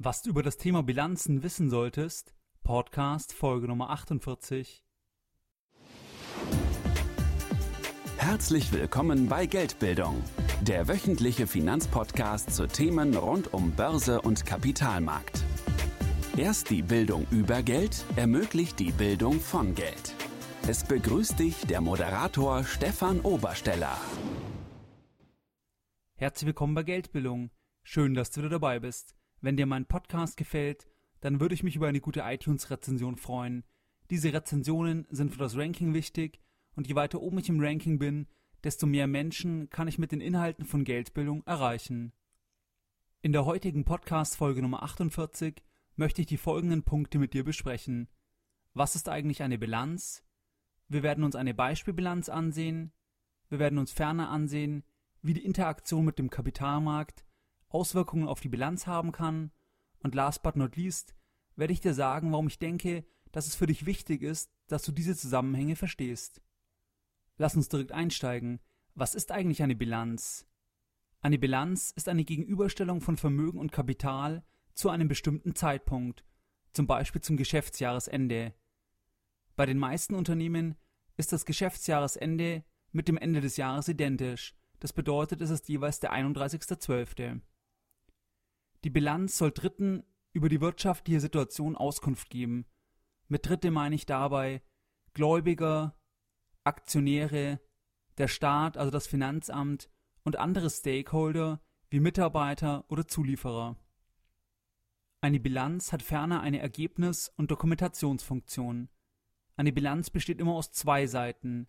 Was du über das Thema Bilanzen wissen solltest, Podcast Folge Nummer 48. Herzlich willkommen bei Geldbildung, der wöchentliche Finanzpodcast zu Themen rund um Börse und Kapitalmarkt. Erst die Bildung über Geld ermöglicht die Bildung von Geld. Es begrüßt dich der Moderator Stefan Obersteller. Herzlich willkommen bei Geldbildung. Schön, dass du wieder dabei bist. Wenn dir mein Podcast gefällt, dann würde ich mich über eine gute iTunes-Rezension freuen. Diese Rezensionen sind für das Ranking wichtig und je weiter oben ich im Ranking bin, desto mehr Menschen kann ich mit den Inhalten von Geldbildung erreichen. In der heutigen Podcast-Folge Nummer 48 möchte ich die folgenden Punkte mit dir besprechen. Was ist eigentlich eine Bilanz? Wir werden uns eine Beispielbilanz ansehen. Wir werden uns ferner ansehen, wie die Interaktion mit dem Kapitalmarkt Auswirkungen auf die Bilanz haben kann. Und last but not least werde ich dir sagen, warum ich denke, dass es für dich wichtig ist, dass du diese Zusammenhänge verstehst. Lass uns direkt einsteigen. Was ist eigentlich eine Bilanz? Eine Bilanz ist eine Gegenüberstellung von Vermögen und Kapital zu einem bestimmten Zeitpunkt, zum Beispiel zum Geschäftsjahresende. Bei den meisten Unternehmen ist das Geschäftsjahresende mit dem Ende des Jahres identisch. Das bedeutet, es ist jeweils der 31.12. Die Bilanz soll Dritten über die wirtschaftliche Situation Auskunft geben. Mit Dritte meine ich dabei Gläubiger, Aktionäre, der Staat, also das Finanzamt und andere Stakeholder wie Mitarbeiter oder Zulieferer. Eine Bilanz hat ferner eine Ergebnis- und Dokumentationsfunktion. Eine Bilanz besteht immer aus zwei Seiten,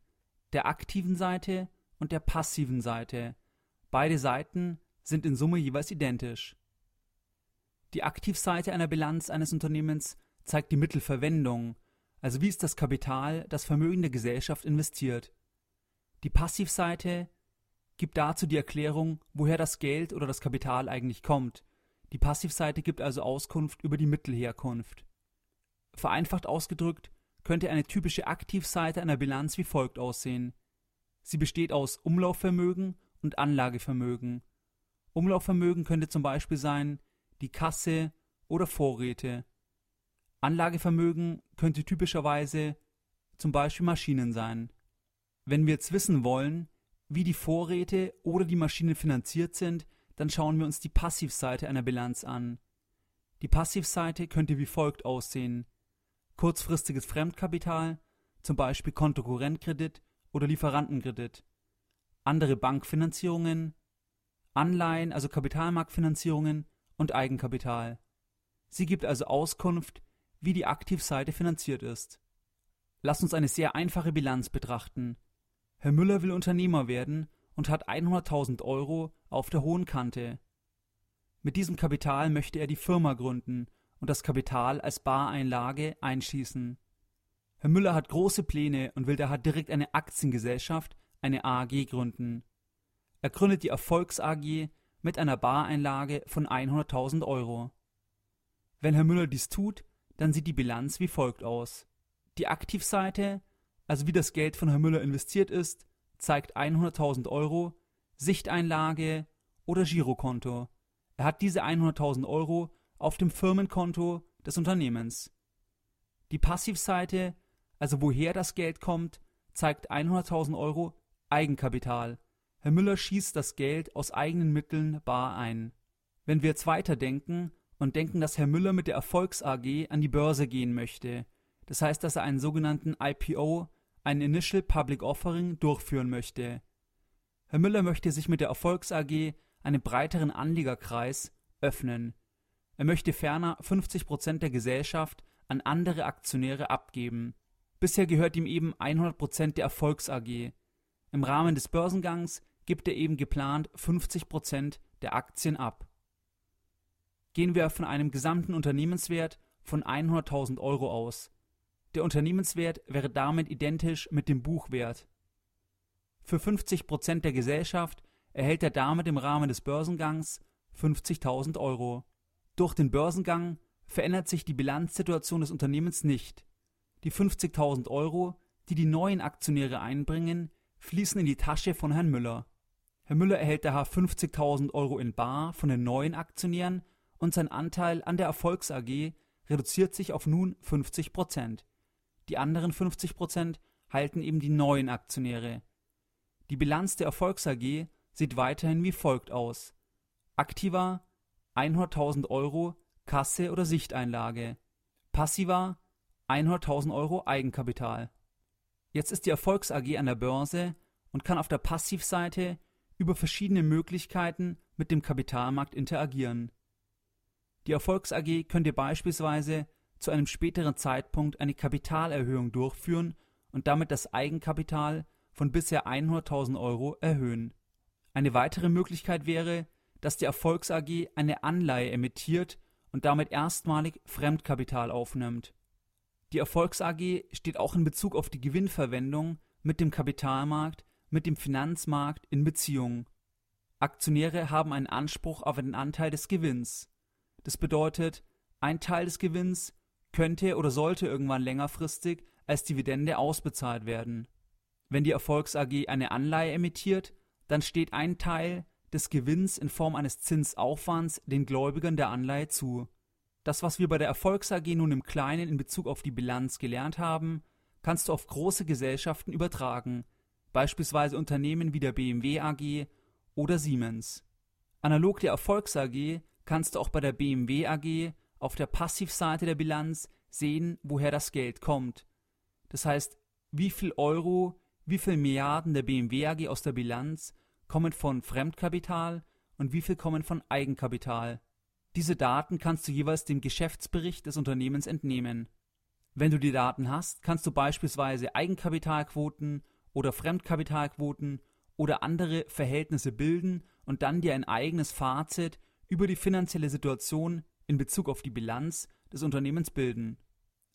der aktiven Seite und der passiven Seite. Beide Seiten sind in Summe jeweils identisch. Die Aktivseite einer Bilanz eines Unternehmens zeigt die Mittelverwendung, also wie ist das Kapital, das Vermögen der Gesellschaft investiert. Die Passivseite gibt dazu die Erklärung, woher das Geld oder das Kapital eigentlich kommt. Die Passivseite gibt also Auskunft über die Mittelherkunft. Vereinfacht ausgedrückt könnte eine typische Aktivseite einer Bilanz wie folgt aussehen. Sie besteht aus Umlaufvermögen und Anlagevermögen. Umlaufvermögen könnte zum Beispiel sein die Kasse oder Vorräte. Anlagevermögen könnte typischerweise zum Beispiel Maschinen sein. Wenn wir jetzt wissen wollen, wie die Vorräte oder die Maschinen finanziert sind, dann schauen wir uns die Passivseite einer Bilanz an. Die Passivseite könnte wie folgt aussehen. Kurzfristiges Fremdkapital, zum Beispiel Kontokorrentkredit oder Lieferantenkredit. Andere Bankfinanzierungen, Anleihen, also Kapitalmarktfinanzierungen und Eigenkapital. Sie gibt also Auskunft, wie die Aktivseite finanziert ist. Lass uns eine sehr einfache Bilanz betrachten. Herr Müller will Unternehmer werden und hat 100.000 Euro auf der hohen Kante. Mit diesem Kapital möchte er die Firma gründen und das Kapital als Bareinlage einschießen. Herr Müller hat große Pläne und will daher direkt eine Aktiengesellschaft, eine AG gründen. Er gründet die Erfolgs AG mit einer Bareinlage von 100.000 Euro. Wenn Herr Müller dies tut, dann sieht die Bilanz wie folgt aus. Die Aktivseite, also wie das Geld von Herrn Müller investiert ist, zeigt 100.000 Euro, Sichteinlage oder Girokonto. Er hat diese 100.000 Euro auf dem Firmenkonto des Unternehmens. Die Passivseite, also woher das Geld kommt, zeigt 100.000 Euro Eigenkapital, Herr Müller schießt das Geld aus eigenen Mitteln bar ein. Wenn wir jetzt weiterdenken und denken, dass Herr Müller mit der Erfolgs AG an die Börse gehen möchte, das heißt, dass er einen sogenannten IPO, ein Initial Public Offering, durchführen möchte. Herr Müller möchte sich mit der Erfolgs AG einem breiteren Anliegerkreis öffnen. Er möchte ferner 50 Prozent der Gesellschaft an andere Aktionäre abgeben. Bisher gehört ihm eben 100 Prozent der Erfolgs AG. Im Rahmen des Börsengangs gibt er eben geplant 50 Prozent der Aktien ab. Gehen wir von einem gesamten Unternehmenswert von 100.000 Euro aus. Der Unternehmenswert wäre damit identisch mit dem Buchwert. Für 50 Prozent der Gesellschaft erhält er damit im Rahmen des Börsengangs 50.000 Euro. Durch den Börsengang verändert sich die Bilanzsituation des Unternehmens nicht. Die 50.000 Euro, die die neuen Aktionäre einbringen, fließen in die Tasche von Herrn Müller. Herr Müller erhält daher 50.000 Euro in bar von den neuen Aktionären und sein Anteil an der Erfolgs AG reduziert sich auf nun 50 Prozent. Die anderen 50 Prozent halten eben die neuen Aktionäre. Die Bilanz der Erfolgs AG sieht weiterhin wie folgt aus. Aktiva 100.000 Euro Kasse oder Sichteinlage. Passiva 100.000 Euro Eigenkapital. Jetzt ist die Erfolgs AG an der Börse und kann auf der Passivseite über verschiedene Möglichkeiten mit dem Kapitalmarkt interagieren. Die Erfolgs AG könnte beispielsweise zu einem späteren Zeitpunkt eine Kapitalerhöhung durchführen und damit das Eigenkapital von bisher 100.000 Euro erhöhen. Eine weitere Möglichkeit wäre, dass die Erfolgs AG eine Anleihe emittiert und damit erstmalig Fremdkapital aufnimmt. Die Erfolgs AG steht auch in Bezug auf die Gewinnverwendung mit dem Kapitalmarkt, mit dem Finanzmarkt in Beziehung. Aktionäre haben einen Anspruch auf einen Anteil des Gewinns. Das bedeutet, ein Teil des Gewinns könnte oder sollte irgendwann längerfristig als Dividende ausbezahlt werden. Wenn die Erfolgs AG eine Anleihe emittiert, dann steht ein Teil des Gewinns in Form eines Zinsaufwands den Gläubigern der Anleihe zu. Das, was wir bei der Erfolgs AG nun im Kleinen in Bezug auf die Bilanz gelernt haben, kannst du auf große Gesellschaften übertragen, beispielsweise Unternehmen wie der BMW AG oder Siemens. Analog der Erfolgs AG kannst du auch bei der BMW AG auf der Passivseite der Bilanz sehen, woher das Geld kommt. Das heißt, wie viel Euro, wie viel Milliarden der BMW AG aus der Bilanz kommen von Fremdkapital und wie viel kommen von Eigenkapital. Diese Daten kannst du jeweils dem Geschäftsbericht des Unternehmens entnehmen. Wenn du die Daten hast, kannst du beispielsweise Eigenkapitalquoten oder Fremdkapitalquoten oder andere Verhältnisse bilden und dann dir ein eigenes Fazit über die finanzielle Situation in Bezug auf die Bilanz des Unternehmens bilden.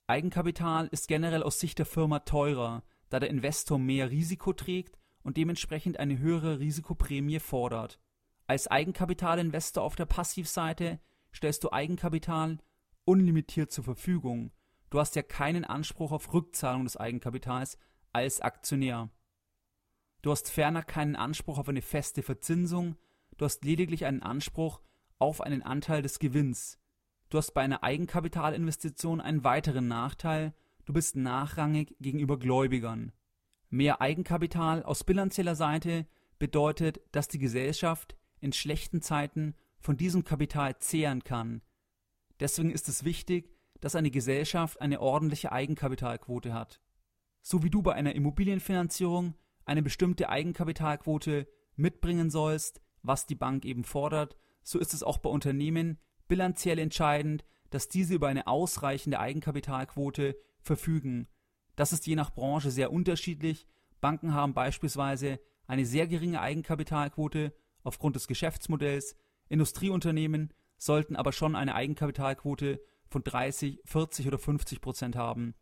Eigenkapital ist generell aus Sicht der Firma teurer, da der Investor mehr Risiko trägt und dementsprechend eine höhere Risikoprämie fordert. Als Eigenkapitalinvestor auf der Passivseite stellst du Eigenkapital unlimitiert zur Verfügung. Du hast ja keinen Anspruch auf Rückzahlung des Eigenkapitals als Aktionär. Du hast ferner keinen Anspruch auf eine feste Verzinsung, du hast lediglich einen Anspruch auf einen Anteil des Gewinns, Du hast bei einer Eigenkapitalinvestition einen weiteren Nachteil, du bist nachrangig gegenüber Gläubigern. Mehr Eigenkapital aus bilanzieller Seite bedeutet, dass die Gesellschaft in schlechten Zeiten von diesem Kapital zehren kann. Deswegen ist es wichtig, dass eine Gesellschaft eine ordentliche Eigenkapitalquote hat. So wie du bei einer Immobilienfinanzierung eine bestimmte Eigenkapitalquote mitbringen sollst, was die Bank eben fordert, so ist es auch bei Unternehmen bilanziell entscheidend, dass diese über eine ausreichende Eigenkapitalquote verfügen. Das ist je nach Branche sehr unterschiedlich. Banken haben beispielsweise eine sehr geringe Eigenkapitalquote aufgrund des Geschäftsmodells. Industrieunternehmen sollten aber schon eine Eigenkapitalquote von 30, 40 oder 50 Prozent haben.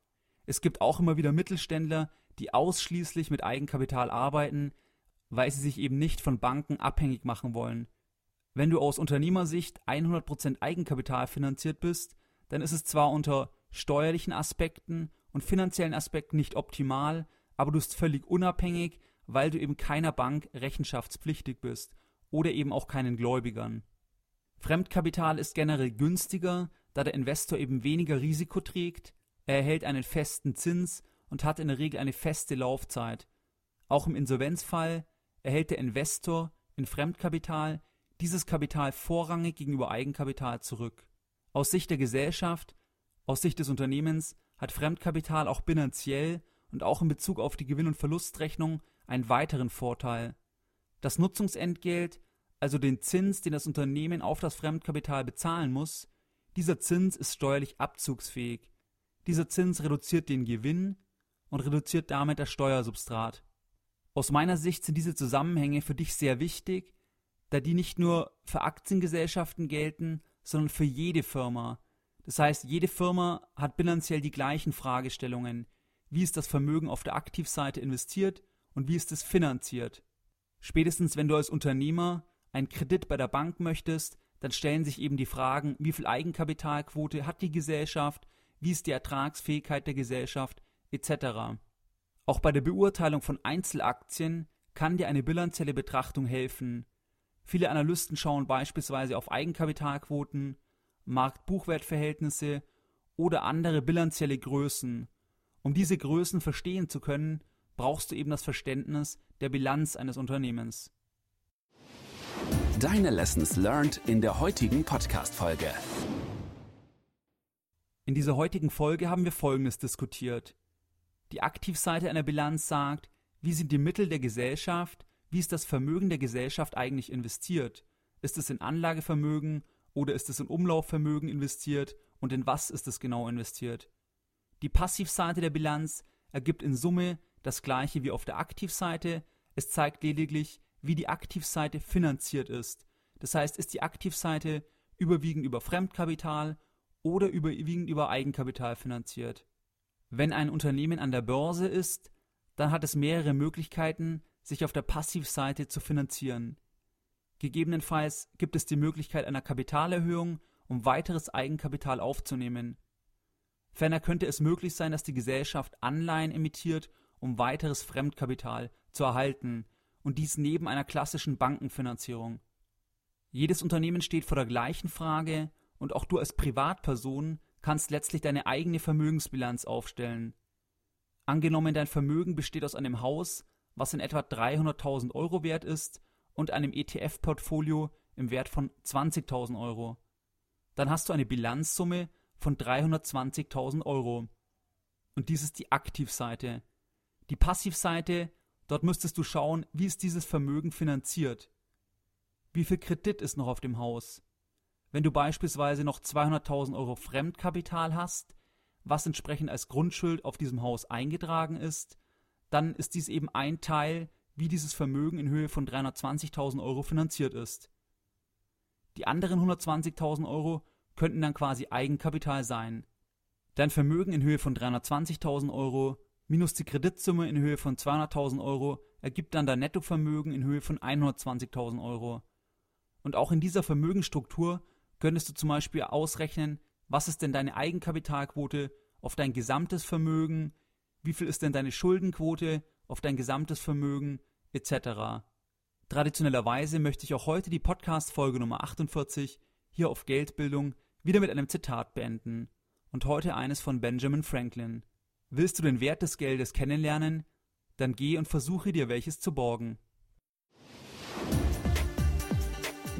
Es gibt auch immer wieder Mittelständler, die ausschließlich mit Eigenkapital arbeiten, weil sie sich eben nicht von Banken abhängig machen wollen. Wenn du aus Unternehmersicht 100% Eigenkapital finanziert bist, dann ist es zwar unter steuerlichen Aspekten und finanziellen Aspekten nicht optimal, aber du bist völlig unabhängig, weil du eben keiner Bank rechenschaftspflichtig bist oder eben auch keinen Gläubigern. Fremdkapital ist generell günstiger, da der Investor eben weniger Risiko trägt, er erhält einen festen Zins und hat in der Regel eine feste Laufzeit. Auch im Insolvenzfall erhält der Investor in Fremdkapital dieses Kapital vorrangig gegenüber Eigenkapital zurück. Aus Sicht der Gesellschaft, aus Sicht des Unternehmens hat Fremdkapital auch bilanziell und auch in Bezug auf die Gewinn- und Verlustrechnung einen weiteren Vorteil. Das Nutzungsentgelt, also den Zins, den das Unternehmen auf das Fremdkapital bezahlen muss, dieser Zins ist steuerlich abzugsfähig. Dieser Zins reduziert den Gewinn und reduziert damit das Steuersubstrat. Aus meiner Sicht sind diese Zusammenhänge für dich sehr wichtig, da die nicht nur für Aktiengesellschaften gelten, sondern für jede Firma. Das heißt, jede Firma hat bilanziell die gleichen Fragestellungen. Wie ist das Vermögen auf der Aktivseite investiert und wie ist es finanziert? Spätestens wenn du als Unternehmer einen Kredit bei der Bank möchtest, dann stellen sich eben die Fragen, wie viel Eigenkapitalquote hat die Gesellschaft, wie ist die Ertragsfähigkeit der Gesellschaft, etc. Auch bei der Beurteilung von Einzelaktien kann dir eine bilanzielle Betrachtung helfen. Viele Analysten schauen beispielsweise auf Eigenkapitalquoten, Marktbuchwertverhältnisse oder andere bilanzielle Größen. Um diese Größen verstehen zu können, brauchst du eben das Verständnis der Bilanz eines Unternehmens. Deine Lessons learned in der heutigen Podcast-Folge. In dieser heutigen Folge haben wir Folgendes diskutiert. Die Aktivseite einer Bilanz sagt, wie sind die Mittel der Gesellschaft, wie ist das Vermögen der Gesellschaft eigentlich investiert? Ist es in Anlagevermögen oder ist es in Umlaufvermögen investiert und in was ist es genau investiert? Die Passivseite der Bilanz ergibt in Summe das gleiche wie auf der Aktivseite, es zeigt lediglich, wie die Aktivseite finanziert ist. Das heißt, ist die Aktivseite überwiegend über Fremdkapital oder überwiegend über Eigenkapital finanziert. Wenn ein Unternehmen an der Börse ist, dann hat es mehrere Möglichkeiten, sich auf der Passivseite zu finanzieren. Gegebenenfalls gibt es die Möglichkeit einer Kapitalerhöhung, um weiteres Eigenkapital aufzunehmen. Ferner könnte es möglich sein, dass die Gesellschaft Anleihen emittiert, um weiteres Fremdkapital zu erhalten, und dies neben einer klassischen Bankenfinanzierung. Jedes Unternehmen steht vor der gleichen Frage, und auch du als Privatperson kannst letztlich deine eigene Vermögensbilanz aufstellen. Angenommen, dein Vermögen besteht aus einem Haus, was in etwa 300.000 Euro wert ist, und einem ETF-Portfolio im Wert von 20.000 Euro. Dann hast du eine Bilanzsumme von 320.000 Euro. Und dies ist die Aktivseite. Die Passivseite, dort müsstest du schauen, wie ist dieses Vermögen finanziert. Wie viel Kredit ist noch auf dem Haus? Wenn du beispielsweise noch 200.000 Euro Fremdkapital hast, was entsprechend als Grundschuld auf diesem Haus eingetragen ist, dann ist dies eben ein Teil, wie dieses Vermögen in Höhe von 320.000 Euro finanziert ist. Die anderen 120.000 Euro könnten dann quasi Eigenkapital sein. Dein Vermögen in Höhe von 320.000 Euro minus die Kreditsumme in Höhe von 200.000 Euro ergibt dann dein Nettovermögen in Höhe von 120.000 Euro. Und auch in dieser Vermögensstruktur könntest du zum Beispiel ausrechnen, was ist denn deine Eigenkapitalquote auf dein gesamtes Vermögen, wie viel ist denn deine Schuldenquote auf dein gesamtes Vermögen etc. Traditionellerweise möchte ich auch heute die Podcast-Folge Nummer 48 hier auf Geldbildung wieder mit einem Zitat beenden und heute eines von Benjamin Franklin. Willst du den Wert des Geldes kennenlernen? Dann geh und versuche dir welches zu borgen.